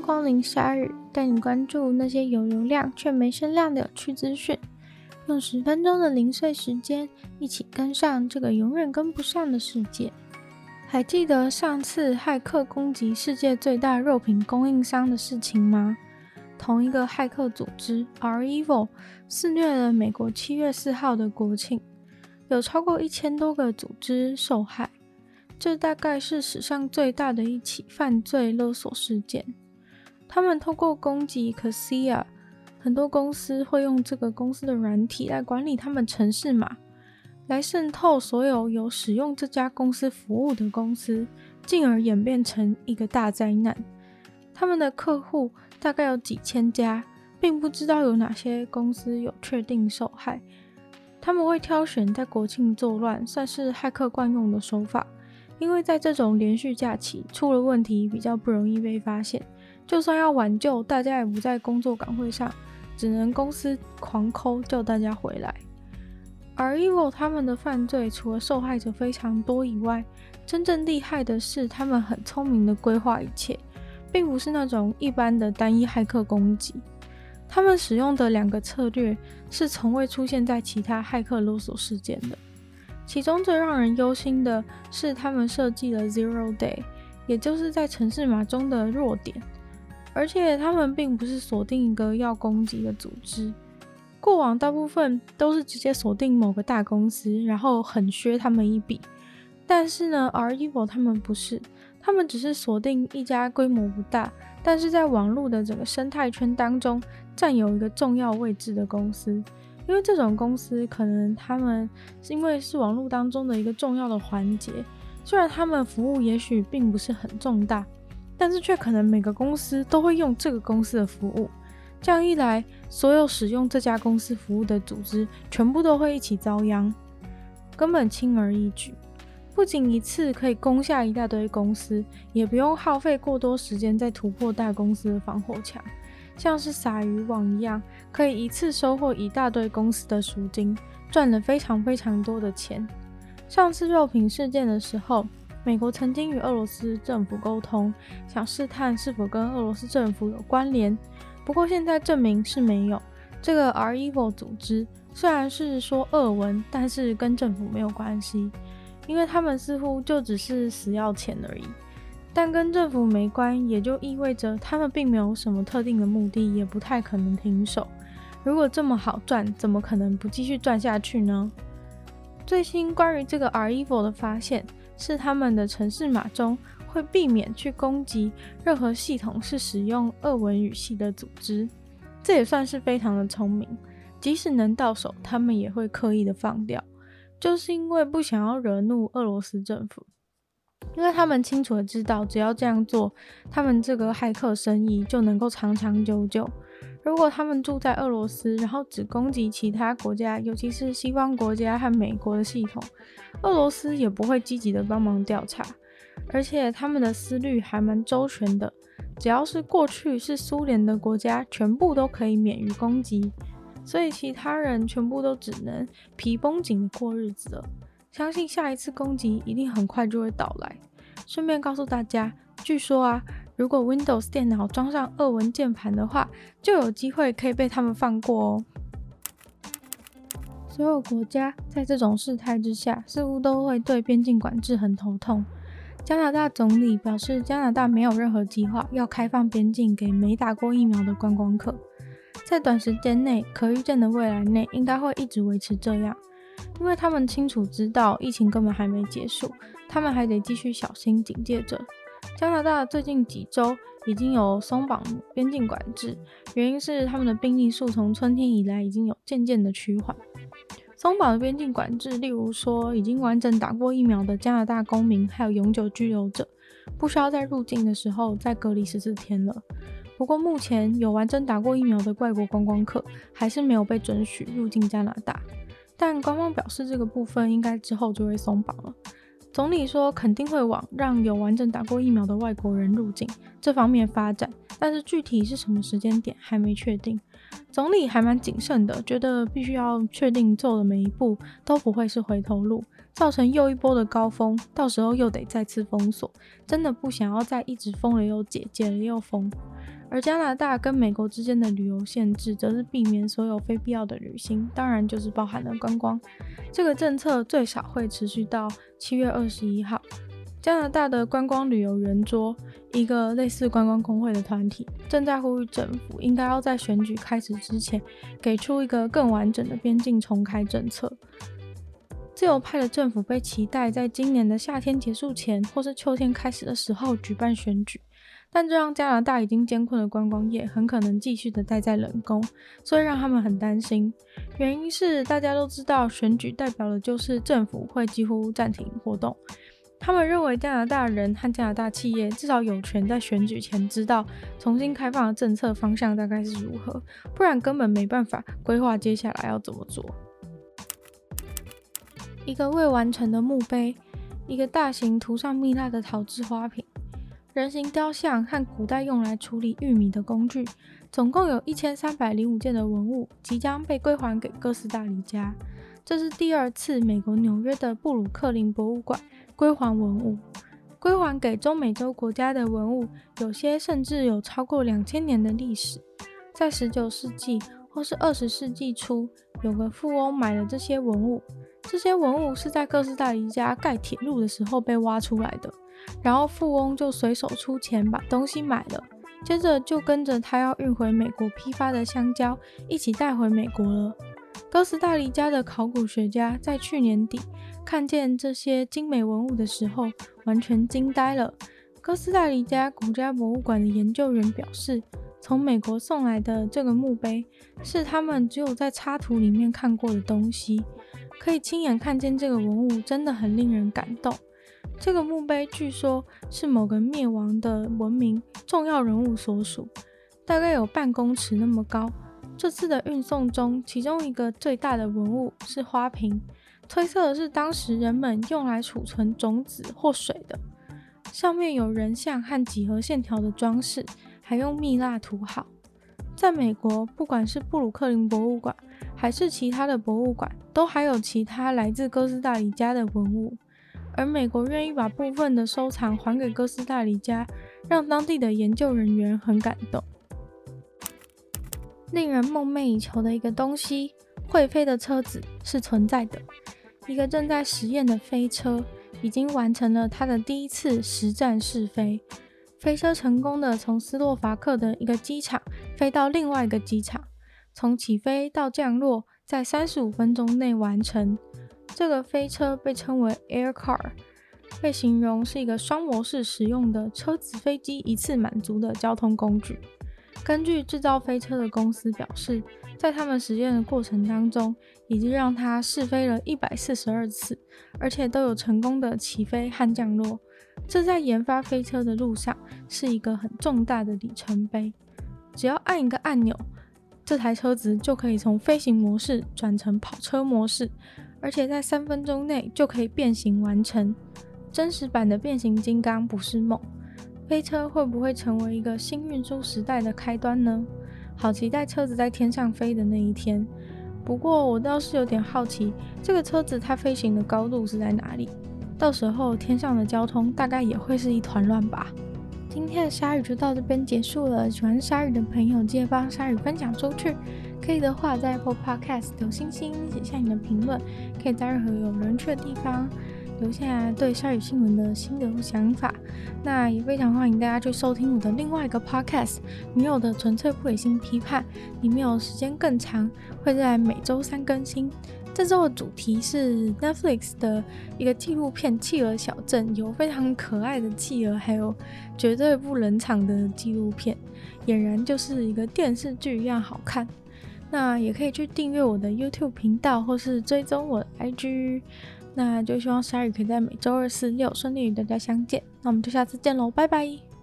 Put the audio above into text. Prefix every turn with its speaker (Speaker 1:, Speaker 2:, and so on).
Speaker 1: 光临鲨语，带你关注那些有流量却没声量的有趣资讯。用十分钟的零碎时间，一起跟上这个永远跟不上的世界。还记得上次骇客攻击世界最大肉品供应商的事情吗？同一个骇客组织 REvil 肆虐了美国七月四号的国庆，有超过一千多个组织受害。这大概是史上最大的一起犯罪勒索事件。他们通过攻击 Kaseya，很多公司会用这个公司的软体来管理他们城市码，来渗透所有有使用这家公司服务的公司，进而演变成一个大灾难。他们的客户大概有几千家，并不知道有哪些公司有确定受害。他们会挑选在国庆作乱，算是骇客惯用的手法。因为在这种连续假期出了问题，比较不容易被发现。就算要挽救，大家也不在工作岗位上，只能公司狂抠叫大家回来。而 Evil 他们的犯罪，除了受害者非常多以外，真正厉害的是他们很聪明的规划一切，并不是那种一般的单一骇客攻击。他们使用的两个策略是从未出现在其他骇客勒索事件的。其中最让人忧心的是，他们设计了 Zero Day，也就是在程式码中的弱点。而且他们并不是锁定一个要攻击的组织，过往大部分都是直接锁定某个大公司，然后狠削他们一笔。但是呢，REvil 他们不是，他们只是锁定一家规模不大，但是在网络的整个生态圈当中占有一个重要位置的公司。因为这种公司可能他们是因为是网络当中的一个重要的环节，虽然他们服务也许并不是很重大，但是却可能每个公司都会用这个公司的服务。这样一来，所有使用这家公司服务的组织全部都会一起遭殃，根本轻而易举。不仅一次可以攻下一大堆公司，也不用耗费过多时间再突破大公司的防火墙。像是撒渔网一样，可以一次收获一大堆公司的赎金，赚了非常非常多的钱。上次肉品事件的时候，美国曾经与俄罗斯政府沟通，想试探是否跟俄罗斯政府有关联。不过现在证明是没有。这个 REvil 组织虽然是说俄文，但是跟政府没有关系，因为他们似乎就只是死要钱而已。但跟政府没关，也就意味着他们并没有什么特定的目的，也不太可能停手。如果这么好赚，怎么可能不继续赚下去呢？最新关于这个 REvil 的发现是，他们的城市码中会避免去攻击任何系统是使用俄文语系的组织，这也算是非常的聪明。即使能到手，他们也会刻意的放掉，就是因为不想要惹怒俄罗斯政府。因为他们清楚的知道，只要这样做，他们这个骇客生意就能够长长久久。如果他们住在俄罗斯，然后只攻击其他国家，尤其是西方国家和美国的系统，俄罗斯也不会积极的帮忙调查。而且他们的思虑还蛮周全的，只要是过去是苏联的国家，全部都可以免于攻击，所以其他人全部都只能皮绷紧的过日子了。相信下一次攻击一定很快就会到来。顺便告诉大家，据说啊，如果 Windows 电脑装上俄文键盘的话，就有机会可以被他们放过哦。所有国家在这种事态之下，似乎都会对边境管制很头痛。加拿大总理表示，加拿大没有任何计划要开放边境给没打过疫苗的观光客，在短时间内，可预见的未来内，应该会一直维持这样。因为他们清楚知道疫情根本还没结束，他们还得继续小心警戒着。加拿大最近几周已经有松绑边境管制，原因是他们的病例数从春天以来已经有渐渐的趋缓。松绑的边境管制，例如说已经完整打过疫苗的加拿大公民，还有永久居留者，不需要在入境的时候再隔离十四天了。不过目前有完整打过疫苗的外国观光客，还是没有被准许入境加拿大。但官方表示，这个部分应该之后就会松绑了。总理说肯定会往让有完整打过疫苗的外国人入境这方面发展，但是具体是什么时间点还没确定。总理还蛮谨慎的，觉得必须要确定做的每一步都不会是回头路，造成又一波的高峰，到时候又得再次封锁，真的不想要再一直封了又解，解了又封。而加拿大跟美国之间的旅游限制，则是避免所有非必要的旅行，当然就是包含了观光。这个政策最少会持续到七月二十一号。加拿大的观光旅游圆桌，一个类似观光工会的团体，正在呼吁政府应该要在选举开始之前，给出一个更完整的边境重开政策。自由派的政府被期待在今年的夏天结束前，或是秋天开始的时候举办选举。但这让加拿大已经艰困的观光业很可能继续的待在冷宫，所以让他们很担心。原因是大家都知道，选举代表的就是政府会几乎暂停活动。他们认为加拿大人和加拿大企业至少有权在选举前知道重新开放的政策方向大概是如何，不然根本没办法规划接下来要怎么做。一个未完成的墓碑，一个大型涂上蜜蜡的陶制花瓶。人形雕像和古代用来处理玉米的工具，总共有一千三百零五件的文物即将被归还给哥斯达黎加。这是第二次美国纽约的布鲁克林博物馆归还文物。归还给中美洲国家的文物，有些甚至有超过两千年的历史。在十九世纪或是二十世纪初，有个富翁买了这些文物。这些文物是在哥斯达黎加盖铁路的时候被挖出来的。然后富翁就随手出钱把东西买了，接着就跟着他要运回美国批发的香蕉一起带回美国了。哥斯达黎加的考古学家在去年底看见这些精美文物的时候，完全惊呆了。哥斯达黎加国家博物馆的研究员表示，从美国送来的这个墓碑是他们只有在插图里面看过的东西，可以亲眼看见这个文物，真的很令人感动。这个墓碑据说是某个灭亡的文明重要人物所属，大概有半公尺那么高。这次的运送中，其中一个最大的文物是花瓶，推测的是当时人们用来储存种子或水的。上面有人像和几何线条的装饰，还用蜜蜡涂好。在美国，不管是布鲁克林博物馆还是其他的博物馆，都还有其他来自哥斯达黎加的文物。而美国愿意把部分的收藏还给哥斯达黎加，让当地的研究人员很感动。令人梦寐以求的一个东西——会飞的车子是存在的。一个正在实验的飞车已经完成了它的第一次实战试飞，飞车成功的从斯洛伐克的一个机场飞到另外一个机场，从起飞到降落在三十五分钟内完成。这个飞车被称为 Air Car，被形容是一个双模式使用的车子飞机一次满足的交通工具。根据制造飞车的公司表示，在他们实验的过程当中，已经让它试飞了一百四十二次，而且都有成功的起飞和降落。这在研发飞车的路上是一个很重大的里程碑。只要按一个按钮，这台车子就可以从飞行模式转成跑车模式。而且在三分钟内就可以变形完成，真实版的变形金刚不是梦。飞车会不会成为一个新运输时代的开端呢？好期待车子在天上飞的那一天。不过我倒是有点好奇，这个车子它飞行的高度是在哪里？到时候天上的交通大概也会是一团乱吧。今天的鲨鱼就到这边结束了，喜欢鲨鱼的朋友记得帮鲨鱼分享出去。可以的话，在 Apple Podcast 留星星，写下你的评论。可以在任何有人去的地方留下对鲨鱼新闻的心得和想法。那也非常欢迎大家去收听我的另外一个 Podcast《女友的纯粹不理性批判》，里面有时间更长，会在每周三更新。这周的主题是 Netflix 的一个纪录片《企鹅小镇》，有非常可爱的企鹅，还有绝对不冷场的纪录片，俨然就是一个电视剧一样好看。那也可以去订阅我的 YouTube 频道，或是追踪我的 IG。那就希望鲨鱼可以在每周二、四、六顺利与大家相见。那我们就下次见喽，拜拜。